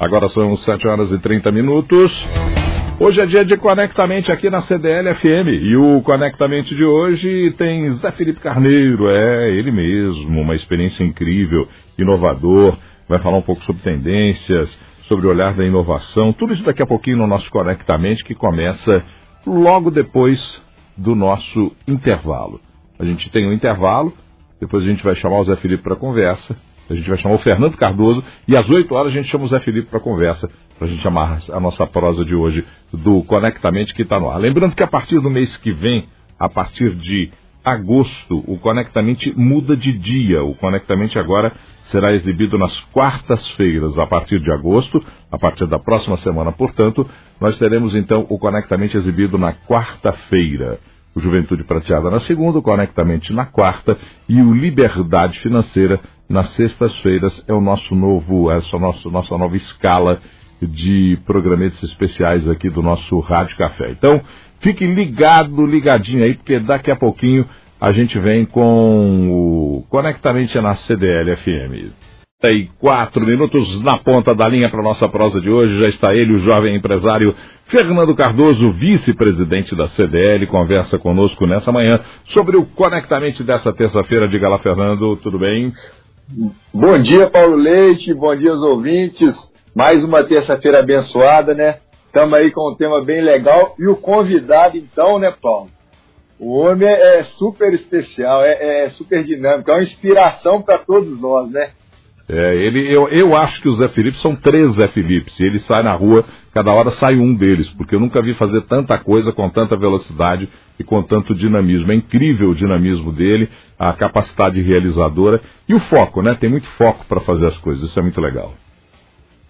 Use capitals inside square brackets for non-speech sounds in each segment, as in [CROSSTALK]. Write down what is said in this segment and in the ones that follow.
Agora são 7 horas e 30 minutos. Hoje é dia de Conectamente aqui na CDL FM. E o Conectamente de hoje tem Zé Felipe Carneiro, é ele mesmo, uma experiência incrível, inovador. Vai falar um pouco sobre tendências, sobre o olhar da inovação. Tudo isso daqui a pouquinho no nosso Conectamente que começa logo depois do nosso intervalo. A gente tem um intervalo, depois a gente vai chamar o Zé Felipe para conversa a gente vai chamar o Fernando Cardoso e às 8 horas a gente chama o Zé Felipe para conversa, para a gente chamar a nossa prosa de hoje do Conectamente que está no ar. Lembrando que a partir do mês que vem, a partir de agosto, o Conectamente muda de dia. O Conectamente agora será exibido nas quartas-feiras, a partir de agosto, a partir da próxima semana, portanto, nós teremos então o Conectamente exibido na quarta-feira o Juventude Prateada na segunda, o Conectamente na quarta e o Liberdade Financeira nas sextas-feiras é o nosso novo, essa nossa, nossa nova escala de programetes especiais aqui do nosso Rádio Café. Então, fique ligado, ligadinho aí, porque daqui a pouquinho a gente vem com o Conectamente na CDL FM. E quatro minutos na ponta da linha para nossa prosa de hoje. Já está ele, o jovem empresário Fernando Cardoso, vice-presidente da CDL, conversa conosco nessa manhã sobre o Conectamente dessa terça-feira. Diga lá, Fernando, tudo bem? Bom dia, Paulo Leite, bom dia aos ouvintes. Mais uma terça-feira abençoada, né? Estamos aí com um tema bem legal. E o convidado, então, né, Paulo? O homem é, é super especial, é, é super dinâmico, é uma inspiração para todos nós, né? É, ele, eu, eu acho que o Zé Felipe são três Zé Felipes. E ele sai na rua, cada hora sai um deles, porque eu nunca vi fazer tanta coisa com tanta velocidade e com tanto dinamismo. É incrível o dinamismo dele, a capacidade realizadora e o foco, né? Tem muito foco para fazer as coisas, isso é muito legal.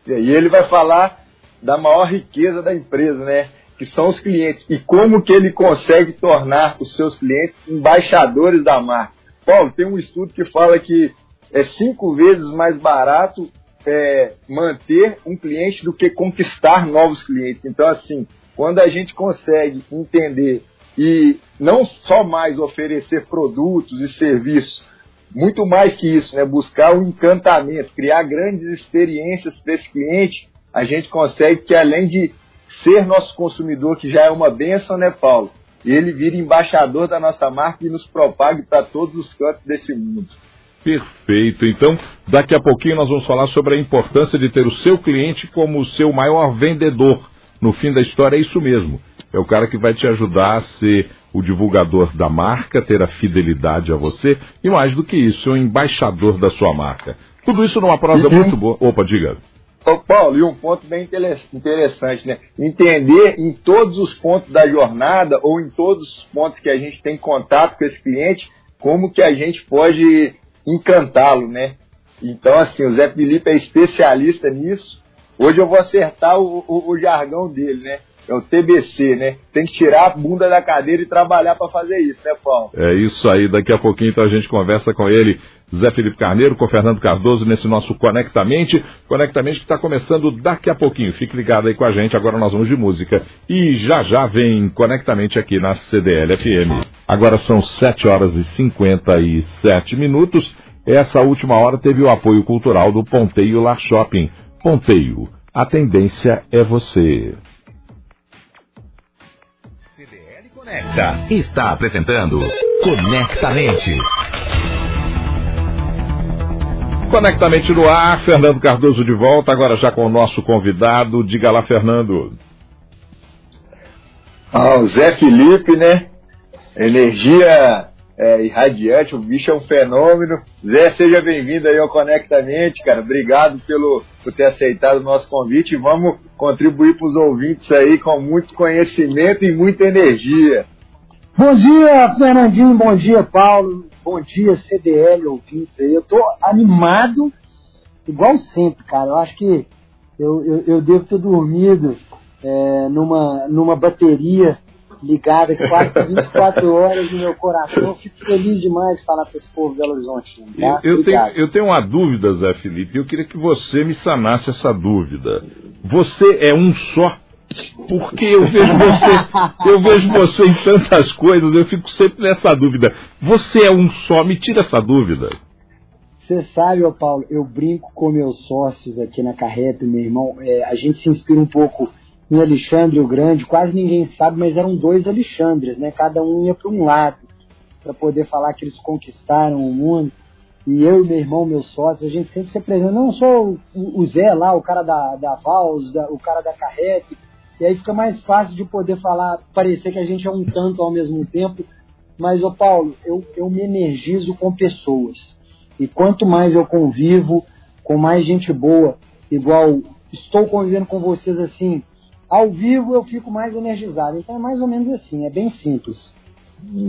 E ele vai falar da maior riqueza da empresa, né? Que são os clientes. E como que ele consegue tornar os seus clientes embaixadores da marca. Paulo, tem um estudo que fala que é cinco vezes mais barato é, manter um cliente do que conquistar novos clientes. Então, assim, quando a gente consegue entender e não só mais oferecer produtos e serviços, muito mais que isso, né? buscar o um encantamento, criar grandes experiências para esse cliente, a gente consegue que além de ser nosso consumidor, que já é uma benção, né, Paulo? Ele vira embaixador da nossa marca e nos propague para todos os cantos desse mundo. Perfeito. Então, daqui a pouquinho nós vamos falar sobre a importância de ter o seu cliente como o seu maior vendedor. No fim da história é isso mesmo. É o cara que vai te ajudar a ser o divulgador da marca, ter a fidelidade a você e mais do que isso, o embaixador da sua marca. Tudo isso numa prosa muito boa. Opa, diga. Ô Paulo, e um ponto bem interessante, né? Entender em todos os pontos da jornada ou em todos os pontos que a gente tem contato com esse cliente, como que a gente pode encantá-lo, né? Então, assim, o Zé Felipe é especialista nisso. Hoje eu vou acertar o, o, o jargão dele, né? É o TBC, né? Tem que tirar a bunda da cadeira e trabalhar para fazer isso, né, Paulo? É isso aí. Daqui a pouquinho então a gente conversa com ele, Zé Felipe Carneiro, com Fernando Cardoso, nesse nosso Conectamente. Conectamente que está começando daqui a pouquinho. Fique ligado aí com a gente. Agora nós vamos de música. E já já vem Conectamente aqui na CDL FM. Agora são 7 horas e 57 minutos. Essa última hora teve o apoio cultural do Ponteio Lar Shopping. Ponteio, a tendência é você. Conecta está apresentando Conectamente. Conectamente no ar, Fernando Cardoso de volta, agora já com o nosso convidado. Diga lá, Fernando. Ah, o Zé Felipe, né? Energia é, irradiante, o bicho é um fenômeno. Zé, seja bem-vindo aí ao Conectamente, cara. Obrigado pelo, por ter aceitado o nosso convite vamos contribuir para os ouvintes aí com muito conhecimento e muita energia. Bom dia, Fernandinho, bom dia, Paulo, bom dia, CDL ouvintes aí. Eu tô animado, igual sempre, cara. Eu acho que eu, eu, eu devo ter dormido é, numa, numa bateria ligada quase 24 horas no meu coração. Fico feliz demais de falar para esse povo de Belo Horizonte. Tá? Eu, eu, tenho, eu tenho uma dúvida, Zé Felipe, eu queria que você me sanasse essa dúvida. Você é um só? Porque eu vejo você, eu vejo você em tantas coisas, eu fico sempre nessa dúvida. Você é um só? Me tira essa dúvida. Você sabe, ô Paulo, eu brinco com meus sócios aqui na carreta, meu irmão. É, a gente se inspira um pouco em Alexandre o Grande, quase ninguém sabe, mas eram dois Alexandres, né? Cada um ia para um lado, para poder falar que eles conquistaram o mundo. E eu e meu irmão, meus sócios, a gente sempre se apresenta. Não sou o, Zé lá, o cara da, da Vals, da, o cara da carreta. E aí fica mais fácil de poder falar, parecer que a gente é um tanto ao mesmo tempo. Mas, ô Paulo, eu, eu me energizo com pessoas. E quanto mais eu convivo com mais gente boa, igual estou convivendo com vocês assim, ao vivo eu fico mais energizado. Então é mais ou menos assim, é bem simples.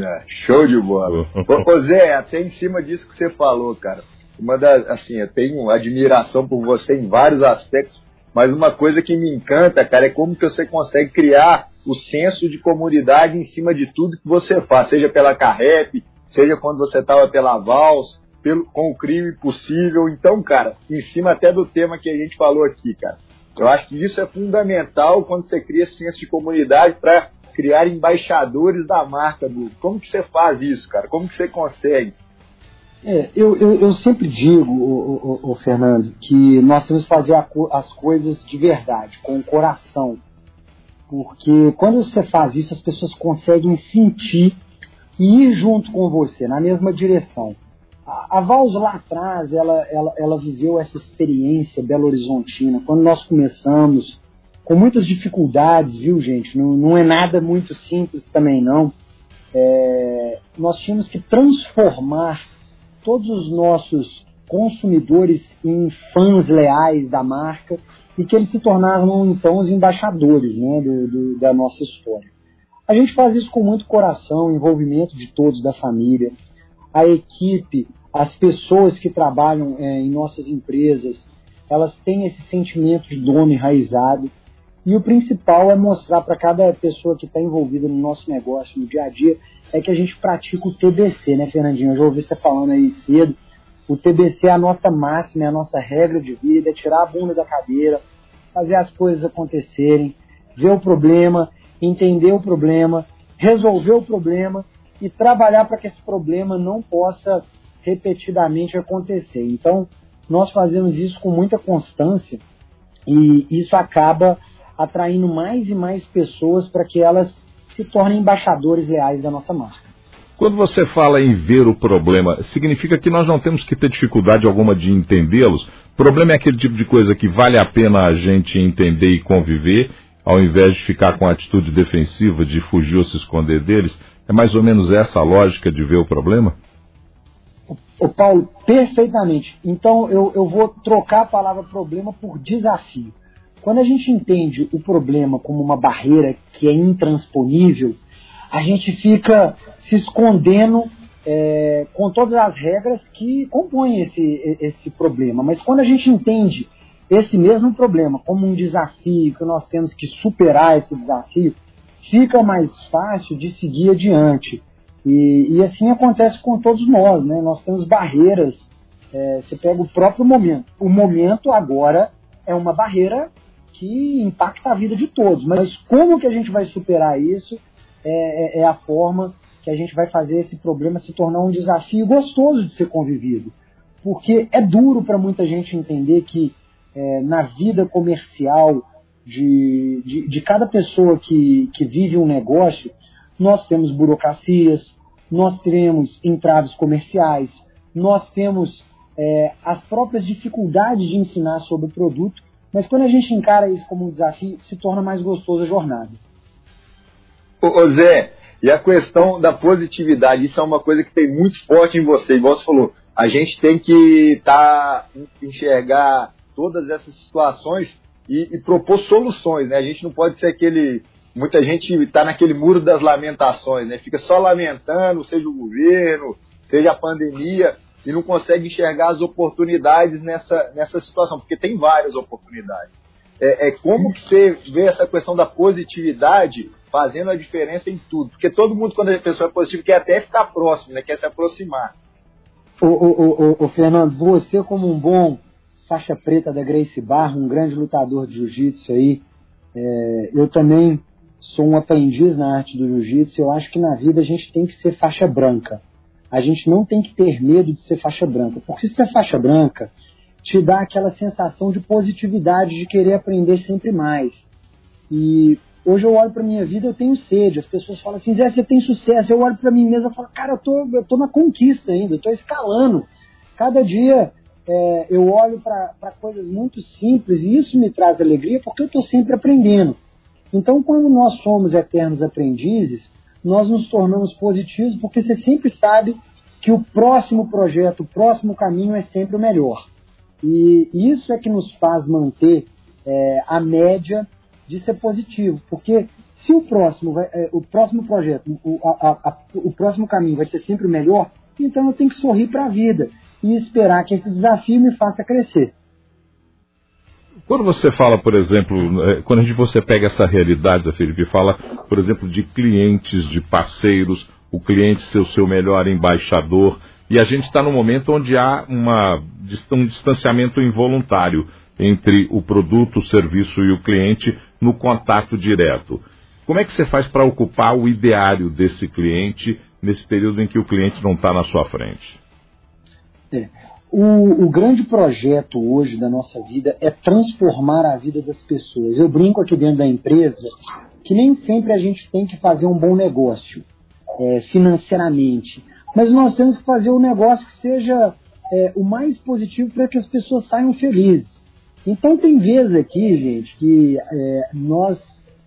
É, show de bola. Ô, Zé, até em cima disso que você falou, cara. Uma das, assim, eu tenho admiração por você em vários aspectos, mas uma coisa que me encanta, cara, é como que você consegue criar o senso de comunidade em cima de tudo que você faz, seja pela Carrep, seja quando você estava pela Vals, pelo, com o crime possível. Então, cara, em cima até do tema que a gente falou aqui, cara. Eu acho que isso é fundamental quando você cria senso de comunidade para criar embaixadores da marca. Como que você faz isso, cara? Como que você consegue? É, eu, eu, eu, sempre digo, o, o, o, Fernando, que nós temos que fazer a, as coisas de verdade, com o coração. Porque quando você faz isso, as pessoas conseguem sentir e ir junto com você, na mesma direção. A, Vals lá atrás, ela, ela, ela viveu essa experiência Belo Horizontina. Quando nós começamos, com muitas dificuldades, viu, gente? Não, não é nada muito simples também, não. É, nós tínhamos que transformar todos os nossos consumidores em fãs leais da marca e que eles se tornaram então os embaixadores né, do, do, da nossa história. A gente faz isso com muito coração, envolvimento de todos da família, a equipe, as pessoas que trabalham é, em nossas empresas, elas têm esse sentimento de dono enraizado e o principal é mostrar para cada pessoa que está envolvida no nosso negócio, no dia a dia, é que a gente pratica o TBC, né, Fernandinho? Eu já ouvi você falando aí cedo. O TBC é a nossa máxima, é a nossa regra de vida, é tirar a bunda da cadeira, fazer as coisas acontecerem, ver o problema, entender o problema, resolver o problema e trabalhar para que esse problema não possa repetidamente acontecer. Então, nós fazemos isso com muita constância e isso acaba atraindo mais e mais pessoas para que elas se tornem embaixadores leais da nossa marca. Quando você fala em ver o problema, significa que nós não temos que ter dificuldade alguma de entendê-los? Problema é aquele tipo de coisa que vale a pena a gente entender e conviver, ao invés de ficar com a atitude defensiva de fugir ou se esconder deles? É mais ou menos essa a lógica de ver o problema? O Paulo, perfeitamente. Então eu, eu vou trocar a palavra problema por desafio. Quando a gente entende o problema como uma barreira que é intransponível, a gente fica se escondendo é, com todas as regras que compõem esse, esse problema. Mas quando a gente entende esse mesmo problema como um desafio, que nós temos que superar esse desafio, fica mais fácil de seguir adiante. E, e assim acontece com todos nós, né? Nós temos barreiras. É, você pega o próprio momento. O momento agora é uma barreira que impacta a vida de todos. Mas como que a gente vai superar isso é, é, é a forma que a gente vai fazer esse problema se tornar um desafio gostoso de ser convivido. Porque é duro para muita gente entender que é, na vida comercial de, de, de, cada pessoa que, que vive um negócio, nós temos burocracias, nós temos entraves comerciais, nós temos é, as próprias dificuldades de ensinar sobre o produto mas quando a gente encara isso como um desafio, se torna mais gostoso a jornada. Ô, Zé, e a questão da positividade, isso é uma coisa que tem muito forte em você, igual você falou. A gente tem que tá, enxergar todas essas situações e, e, propor soluções, né? A gente não pode ser aquele. Muita gente está naquele muro das lamentações, né? Fica só lamentando, seja o governo, seja a pandemia e não consegue enxergar as oportunidades nessa, nessa situação, porque tem várias oportunidades. É, é como que você vê essa questão da positividade fazendo a diferença em tudo? Porque todo mundo, quando a pessoa é positiva, quer até ficar próximo, né? quer se aproximar. O, o, o, o Fernando, você como um bom faixa preta da Grace Barra, um grande lutador de jiu-jitsu aí, é, eu também sou um aprendiz na arte do jiu-jitsu. Eu acho que na vida a gente tem que ser faixa branca a gente não tem que ter medo de ser faixa branca, porque ser faixa branca te dá aquela sensação de positividade, de querer aprender sempre mais. E hoje eu olho para minha vida, eu tenho sede. As pessoas falam assim, Zé, você tem sucesso. Eu olho para mim mesmo e falo, cara, eu tô, eu tô na conquista ainda, eu tô escalando. Cada dia é, eu olho para coisas muito simples e isso me traz alegria porque eu estou sempre aprendendo. Então, quando nós somos eternos aprendizes, nós nos tornamos positivos porque você sempre sabe que o próximo projeto, o próximo caminho é sempre o melhor. E isso é que nos faz manter é, a média de ser positivo, porque se o próximo, vai, é, o próximo projeto, o, a, a, o próximo caminho vai ser sempre o melhor, então eu tenho que sorrir para a vida e esperar que esse desafio me faça crescer. Quando você fala, por exemplo, é, quando a gente, você pega essa realidade, Felipe, fala, por exemplo, de clientes, de parceiros, o cliente ser o seu melhor embaixador, e a gente está num momento onde há uma, um distanciamento involuntário entre o produto, o serviço e o cliente no contato direto. Como é que você faz para ocupar o ideário desse cliente nesse período em que o cliente não está na sua frente? É. O, o, grande projeto hoje da nossa vida é transformar a vida das pessoas. Eu brinco aqui dentro da empresa que nem sempre a gente tem que fazer um bom negócio é, financeiramente, mas nós temos que fazer um negócio que seja é, o mais positivo para que as pessoas saiam felizes. Então tem vezes aqui, gente, que é, nós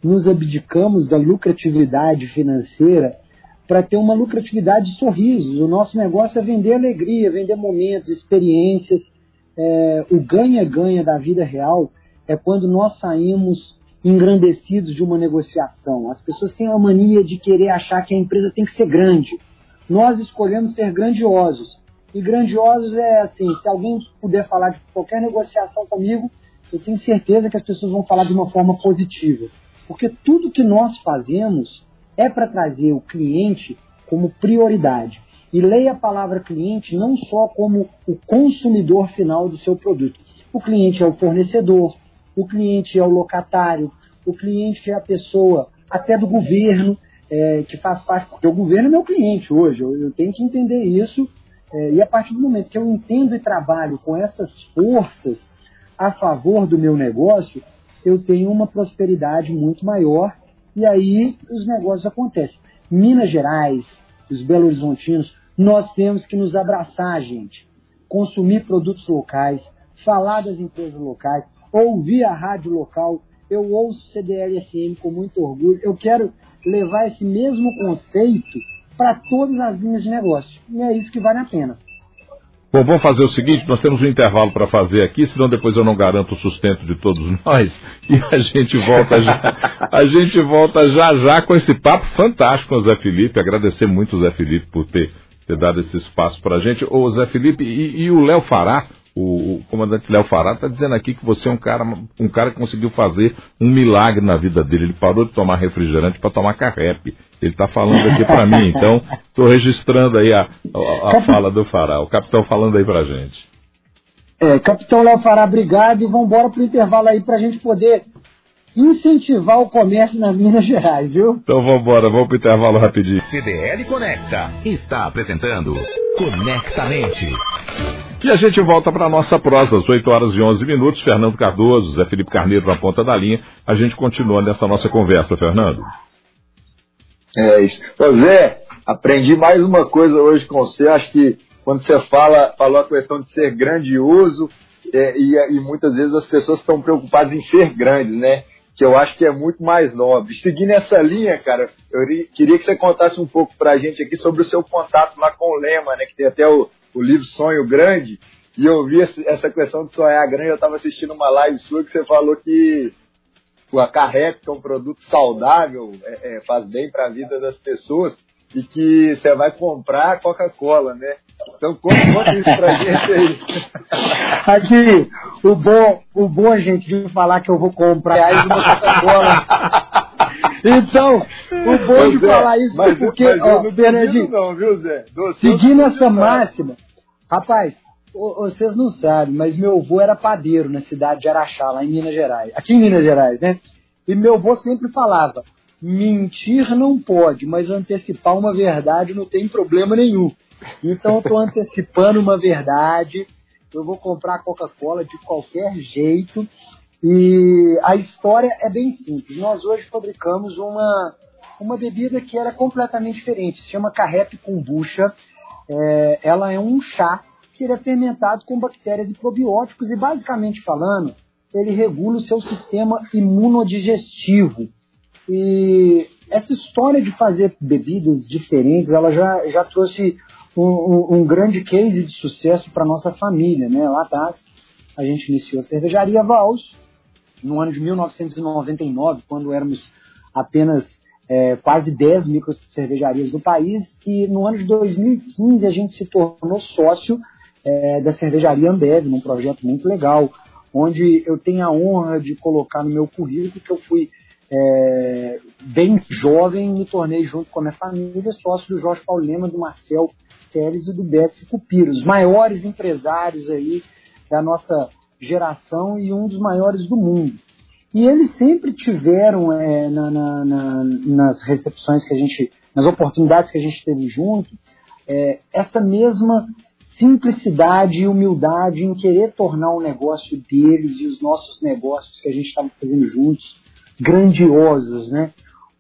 nos abdicamos da lucratividade financeira para ter uma lucratividade de sorrisos. O nosso negócio é vender alegria, vender momentos, experiências. É, o ganha-ganha da vida real é quando nós saímos engrandecidos de uma negociação. As pessoas têm a mania de querer achar que a empresa tem que ser grande. Nós escolhemos ser grandiosos. E grandiosos é assim, se alguém puder falar de qualquer negociação comigo, eu tenho certeza que as pessoas vão falar de uma forma positiva. Porque tudo que nós fazemos é para trazer o cliente como prioridade. E leia a palavra cliente não só como o consumidor final do seu produto. O cliente é o fornecedor, o cliente é o locatário, o cliente é a pessoa até do governo, é, que faz parte, porque o governo é meu cliente hoje, eu, eu tenho que entender isso, é, e a partir do momento que eu entendo e trabalho com essas forças a favor do meu negócio, eu tenho uma prosperidade muito maior e aí os negócios acontecem. Minas Gerais, os Belo Horizontinos, nós temos que nos abraçar, gente. Consumir produtos locais, falar das empresas locais, ouvir a rádio local. Eu ouço CDL-FM com muito orgulho. Eu quero levar esse mesmo conceito para todas as linhas de negócio. E é isso que vale a pena. Bom, vamos fazer o seguinte, nós temos um intervalo para fazer aqui, senão depois eu não garanto o sustento de todos nós. E a gente volta já, a gente volta já já com esse papo fantástico com o Zé Felipe. Agradecer muito o Zé Felipe por ter, ter dado esse espaço para a gente. Ô Zé Felipe, e, e o Léo Fará, o, o, comandante Léo Fará está dizendo aqui que você é um cara, um cara que conseguiu fazer um milagre na vida dele. Ele parou de tomar refrigerante para tomar carrepe. Ele está falando aqui para mim, então estou registrando aí a, a, a fala do Fará. O capitão falando aí para gente. É, capitão Léo Fará, obrigado e vamos embora para o intervalo aí para a gente poder incentivar o comércio nas Minas Gerais, viu? Então vamos embora, vamos para o intervalo rapidinho. CDL Conecta está apresentando Conectamente. E a gente volta para a nossa prosa, às 8 horas e 11 minutos. Fernando Cardoso, Zé Felipe Carneiro na ponta da linha. A gente continua nessa nossa conversa, Fernando. É isso. Ô Zé, aprendi mais uma coisa hoje com você. Acho que quando você fala, falou a questão de ser grandioso, é, e, e muitas vezes as pessoas estão preocupadas em ser grandes, né? que eu acho que é muito mais nobre. Seguindo essa linha, cara, eu queria que você contasse um pouco para a gente aqui sobre o seu contato lá com o Lema, né, que tem até o, o livro Sonho Grande, e eu vi essa questão de sonhar grande, eu estava assistindo uma live sua que você falou que a carreta é um produto saudável, é, é, faz bem para a vida das pessoas, e que você vai comprar Coca-Cola, né? Então conta isso pra gente aí. [LAUGHS] Aqui, o bom, o bom, gente, de falar que eu vou comprar reais uma Coca-Cola. Então, o bom de é, falar isso mas, porque, mas ó, Bernardinho, não, viu, Zé? seguindo essa máxima, rapaz, vocês não sabem, mas meu avô era padeiro na cidade de Araxá, lá em Minas Gerais. Aqui em Minas Gerais, né? E meu avô sempre falava, mentir não pode, mas antecipar uma verdade não tem problema nenhum. Então eu estou antecipando uma verdade. Eu vou comprar Coca-Cola de qualquer jeito. E a história é bem simples. Nós hoje fabricamos uma, uma bebida que era completamente diferente. Se chama Carrete Kombucha. É, ela é um chá que ele é fermentado com bactérias e probióticos e, basicamente falando, ele regula o seu sistema imunodigestivo. E essa história de fazer bebidas diferentes, ela já, já trouxe um, um, um grande case de sucesso para nossa família. Né? Lá atrás, a gente iniciou a cervejaria Vals, no ano de 1999, quando éramos apenas é, quase 10 micro cervejarias do país, e no ano de 2015 a gente se tornou sócio é, da cervejaria Ambev, num projeto muito legal, onde eu tenho a honra de colocar no meu currículo que eu fui é, bem jovem, me tornei junto com a minha família sócio do Jorge Paulo Lema, do Marcel Teles e do Betsy Cupiro, os maiores empresários aí da nossa geração e um dos maiores do mundo. E eles sempre tiveram é, na, na, na, nas recepções que a gente, nas oportunidades que a gente teve junto, é, essa mesma simplicidade e humildade em querer tornar o negócio deles e os nossos negócios que a gente estava fazendo juntos grandiosos, né?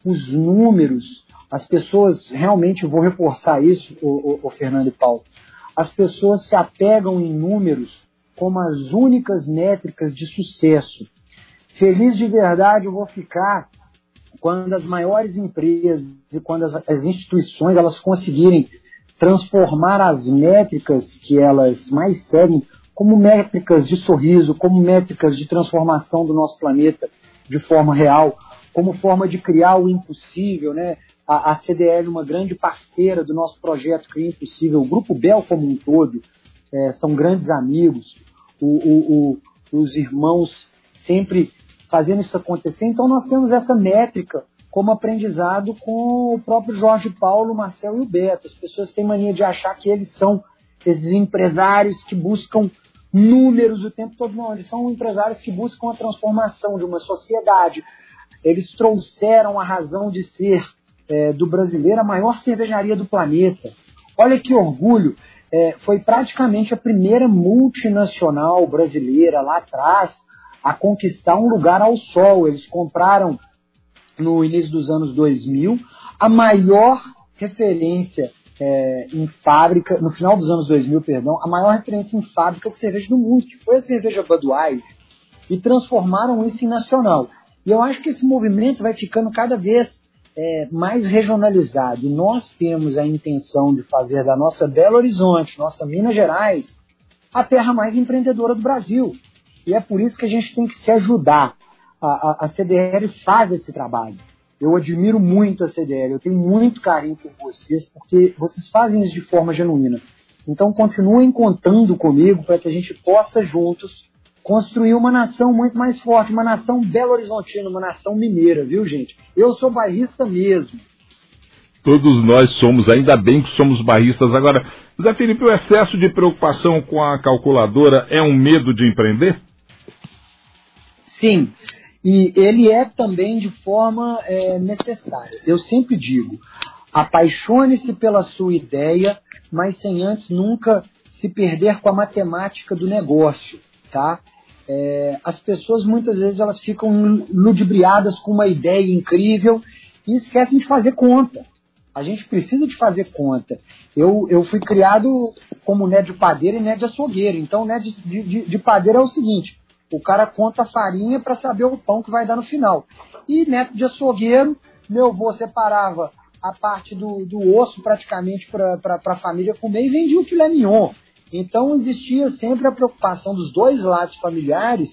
Os números, as pessoas realmente vou reforçar isso, o, o, o Fernando e Paulo. As pessoas se apegam em números como as únicas métricas de sucesso. Feliz de verdade eu vou ficar quando as maiores empresas e quando as, as instituições elas conseguirem transformar as métricas que elas mais seguem como métricas de sorriso, como métricas de transformação do nosso planeta de forma real, como forma de criar o impossível, né? A, a CDL, uma grande parceira do nosso projeto Cria Impossível, o Grupo Bel como um todo, é, são grandes amigos, o, o, o, os irmãos sempre fazendo isso acontecer. Então nós temos essa métrica como aprendizado com o próprio Jorge Paulo, o Marcel e o Beto. As pessoas têm mania de achar que eles são esses empresários que buscam números o tempo todo. Não, eles são empresários que buscam a transformação de uma sociedade. Eles trouxeram a razão de ser é, do brasileiro a maior cervejaria do planeta. Olha que orgulho! É, foi praticamente a primeira multinacional brasileira lá atrás a conquistar um lugar ao sol. Eles compraram no início dos anos 2000, a maior referência é, em fábrica, no final dos anos 2000, perdão, a maior referência em fábrica de cerveja do mundo, que foi a cerveja Budweiser, e transformaram isso em nacional. E eu acho que esse movimento vai ficando cada vez é, mais regionalizado. E nós temos a intenção de fazer da nossa Belo Horizonte, nossa Minas Gerais, a terra mais empreendedora do Brasil. E é por isso que a gente tem que se ajudar a, a, CDL faz esse trabalho. Eu admiro muito a CDL, eu tenho muito carinho por vocês, porque vocês fazem isso de forma genuína. Então continuem contando comigo para que a gente possa juntos construir uma nação muito mais forte, uma nação belo-horizontina, uma nação mineira, viu gente? Eu sou bairrista mesmo. Todos nós somos, ainda bem que somos barristas. Agora, Zé Felipe, o excesso de preocupação com a calculadora é um medo de empreender? Sim. E ele é também de forma é, necessária. Eu sempre digo, apaixone-se pela sua ideia, mas sem antes nunca se perder com a matemática do negócio, tá? É, as pessoas muitas vezes elas ficam ludibriadas com uma ideia incrível e esquecem de fazer conta. A gente precisa de fazer conta. Eu, eu fui criado como né de padeiro e né de açougueiro. Então, né de, de, de padeiro é o seguinte: o cara conta a farinha para saber o pão que vai dar no final. E neto de açougueiro, meu avô separava a parte do, do osso praticamente para a família comer e vendia o filé mignon. Então existia sempre a preocupação dos dois lados familiares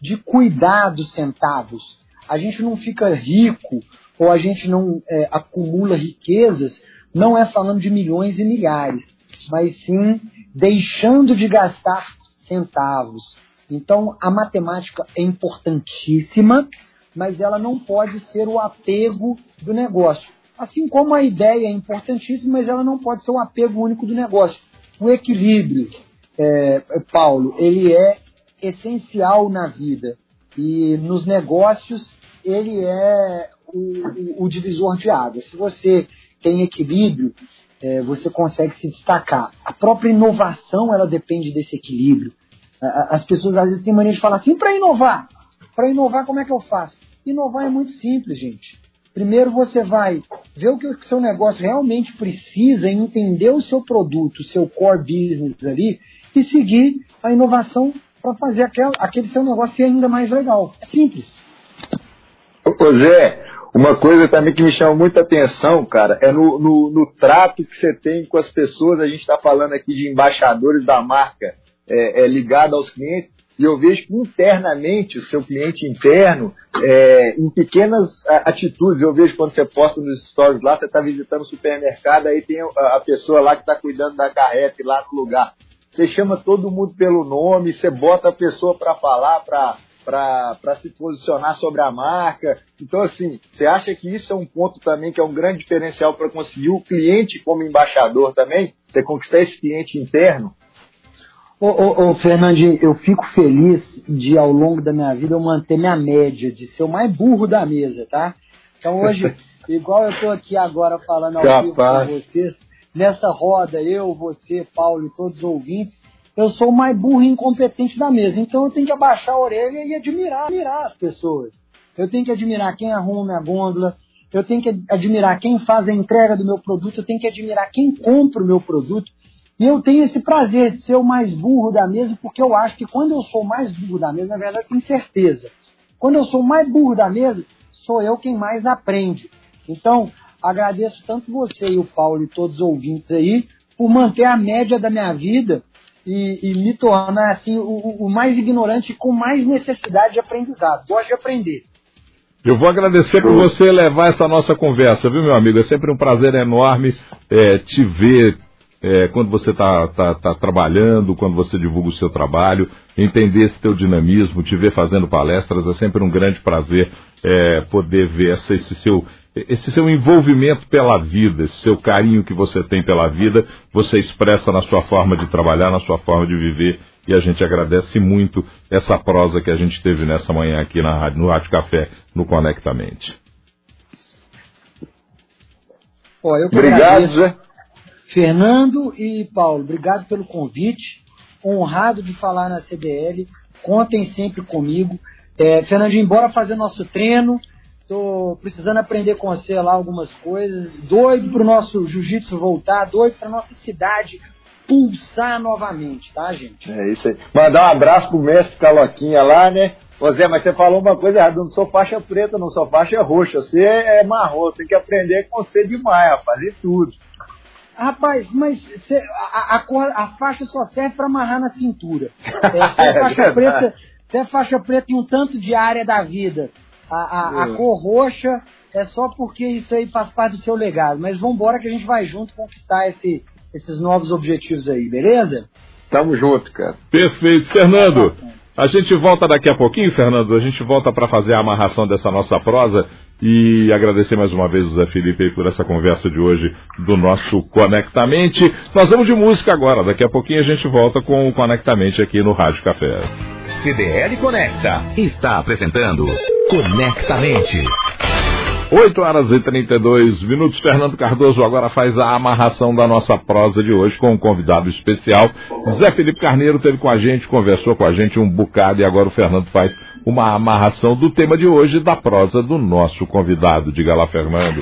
de cuidar dos centavos. A gente não fica rico ou a gente não é, acumula riquezas, não é falando de milhões e milhares, mas sim deixando de gastar centavos, então, a matemática é importantíssima, mas ela não pode ser o apego do negócio. Assim como a ideia é importantíssima, mas ela não pode ser o apego único do negócio. O equilíbrio, é, Paulo, ele é essencial na vida. E nos negócios, ele é o, o, divisor de água. Se você tem equilíbrio, é, você consegue se destacar. A própria inovação ela depende desse equilíbrio. As pessoas às vezes têm mania de falar assim, para inovar, para inovar como é que eu faço? Inovar é muito simples, gente. Primeiro você vai ver o que o seu negócio realmente precisa, entender o seu produto, o seu core business ali, e seguir a inovação para fazer aquele, aquele seu negócio ser ainda mais legal. É simples. Ô Zé, uma coisa também que me chama muita atenção, cara, é no, no, no trato que você tem com as pessoas. A gente está falando aqui de embaixadores da marca é, é, ligado aos clientes. E eu vejo que internamente o seu cliente interno, é, em pequenas atitudes, eu vejo quando você posta nos stories lá, você está visitando o supermercado, aí tem a, a pessoa lá que está cuidando da carreta lá no lugar. Você chama todo mundo pelo nome, você bota a pessoa para falar, para para se posicionar sobre a marca. Então, assim, você acha que isso é um ponto também que é um grande diferencial para conseguir o cliente como embaixador também? Você conquistar esse cliente interno? Ô, ô, ô, Fernandinho, eu fico feliz de, ao longo da minha vida, eu manter minha média de ser o mais burro da mesa, tá? Então, hoje, [LAUGHS] igual eu estou aqui agora falando ao Capaz. vivo com vocês, nessa roda, eu, você, Paulo e todos os ouvintes, eu sou o mais burro e incompetente da mesa. Então eu tenho que abaixar a orelha e admirar, admirar as pessoas. Eu tenho que admirar quem arruma a gôndola, eu tenho que admirar quem faz a entrega do meu produto, eu tenho que admirar quem compra o meu produto. E eu tenho esse prazer de ser o mais burro da mesa, porque eu acho que quando eu sou o mais burro da mesa, na verdade eu tenho certeza. Quando eu sou o mais burro da mesa, sou eu quem mais aprende. Então, agradeço tanto você e o Paulo e todos os ouvintes aí por manter a média da minha vida e, e me tornar assim o, o, mais ignorante com mais necessidade de aprendizado. Gosto de aprender. Eu vou agradecer por você levar essa nossa conversa, viu, meu amigo? É sempre um prazer enorme é, te ver é, quando você está tá, tá trabalhando, quando você divulga o seu trabalho, entender esse teu dinamismo, te ver fazendo palestras, é sempre um grande prazer é, poder ver essa, esse seu esse seu envolvimento pela vida, esse seu carinho que você tem pela vida, você expressa na sua forma de trabalhar, na sua forma de viver. E a gente agradece muito essa prosa que a gente teve nessa manhã aqui na rádio, no Rádio Café, no Conectamente. Ó, eu obrigado, Zé. Fernando e Paulo, obrigado pelo convite. Honrado de falar na CDL. Contem sempre comigo. É, Fernandinho, bora fazer nosso treino. Tô precisando aprender com você lá algumas coisas. Doido pro nosso jiu-jitsu voltar, doido pra nossa cidade pulsar novamente, tá, gente? É isso aí. Mandar um abraço pro mestre Caloquinha lá, né? Ô Zé, mas você falou uma coisa errada, não sou faixa preta, não sou faixa roxa. Você é marrom, tem que aprender com você demais, e tudo. Rapaz, mas cê, a, a, a, faixa só serve para amarrar na cintura. [LAUGHS] É, você é, faixa preta, você é faixa preta em um tanto de área da vida. A, a, a, cor roxa é só porque isso aí faz parte do seu legado. Mas vamos embora que a gente vai junto conquistar esse, esses novos objetivos aí, beleza? Tamo junto, cara. Perfeito. Fernando, a gente volta daqui a pouquinho, Fernando. A gente volta para fazer a amarração dessa nossa prosa e agradecer mais uma vez o Zé Felipe por essa conversa de hoje do nosso Conectamente. Nós vamos de música agora. Daqui a pouquinho a gente volta com o Conectamente aqui no Rádio Café. CDL Conecta está apresentando Conectamente. 8 horas e 32 minutos. Fernando Cardoso agora faz a amarração da nossa prosa de hoje com um convidado especial. Zé Felipe Carneiro esteve com a gente, conversou com a gente um bocado e agora o Fernando faz uma amarração do tema de hoje da prosa do nosso convidado. Diga lá, Fernando.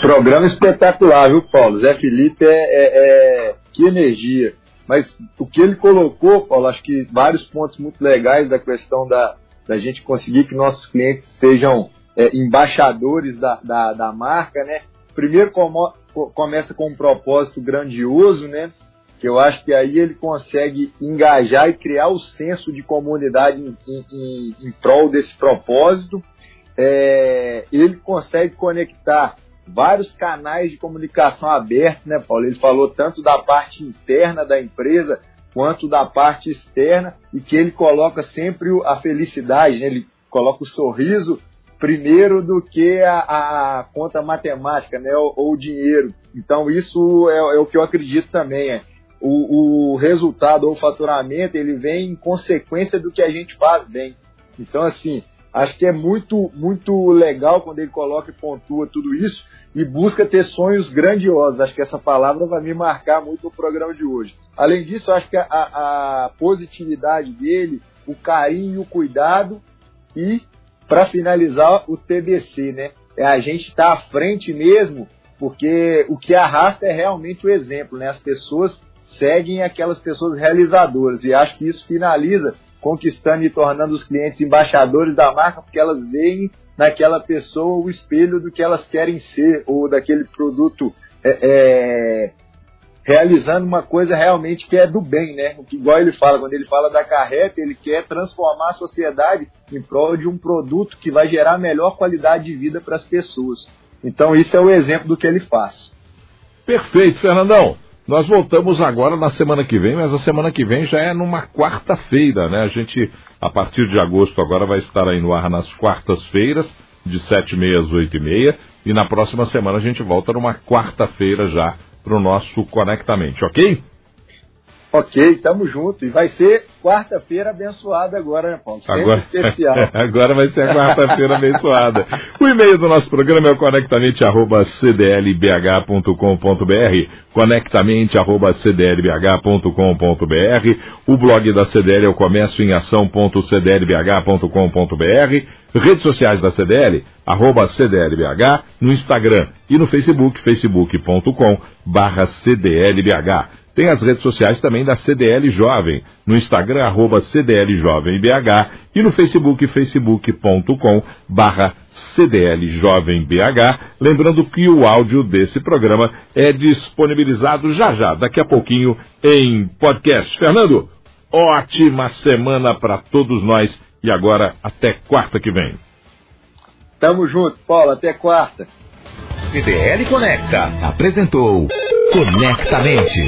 Programa espetacular, viu, Paulo? Zé Felipe é, é, é... que energia. Mas o que ele colocou, Paulo, acho que vários pontos muito legais da questão da, da gente conseguir que nossos clientes sejam é, embaixadores da, da, da, marca, né? Primeiro como, começa com um propósito grandioso, né? Que eu acho que aí ele consegue engajar e criar o senso de comunidade em, em, em prol desse propósito. É, ele consegue conectar vários canais de comunicação abertos, né, Paulo? Ele falou tanto da parte interna da empresa quanto da parte externa e que ele coloca sempre a felicidade, né? ele coloca o sorriso primeiro do que a, a conta matemática, né, ou, o dinheiro. Então isso é, é, o que eu acredito também. É. O, o resultado ou o faturamento ele vem em consequência do que a gente faz bem. Então assim Acho que é muito, muito legal quando ele coloca e pontua tudo isso e busca ter sonhos grandiosos. Acho que essa palavra vai me marcar muito o programa de hoje. Além disso, acho que a, a positividade dele, o carinho, o cuidado e, para finalizar, o TBC, né? É a gente estar tá à frente mesmo, porque o que arrasta é realmente o exemplo, né? As pessoas seguem aquelas pessoas realizadoras e acho que isso finaliza conquistando e tornando os clientes embaixadores da marca, porque elas veem naquela pessoa o espelho do que elas querem ser, ou daquele produto é, é, realizando uma coisa realmente que é do bem, né? O que igual ele fala, quando ele fala da carreta, ele quer transformar a sociedade em prol de um produto que vai gerar melhor qualidade de vida para as pessoas. Então isso é o exemplo do que ele faz. Perfeito, Fernandão. Nós voltamos agora na semana que vem, mas a semana que vem já é numa quarta-feira, né? A gente, a partir de agosto, agora vai estar aí no ar nas quartas-feiras, de sete e meia às oito e meia, e na próxima semana a gente volta numa quarta-feira já para o nosso Conectamente, ok? Ok, tamo junto. E vai ser quarta-feira abençoada agora, né, Paulo? Sempre agora, especial. [LAUGHS] agora vai ser a quarta-feira abençoada. O e-mail do nosso programa é o conectamente.cdlbh.com.br conectamente.cdlbh.com.br O blog da CDL é o comércio em ação.cdlbh.com.br Redes sociais da CDL, arroba CDLBH, no Instagram e no Facebook, facebook.com barra CDLBH. Tem as redes sociais também da CDL Jovem, no Instagram, arroba CDL Jovem BH e no Facebook, facebook.com barra CDL Jovem BH. Lembrando que o áudio desse programa é disponibilizado já já, daqui a pouquinho, em podcast. Fernando, ótima semana para todos nós e agora até quarta que vem. Tamo junto, Paulo, até quarta. CDL Conecta apresentou Conectamente.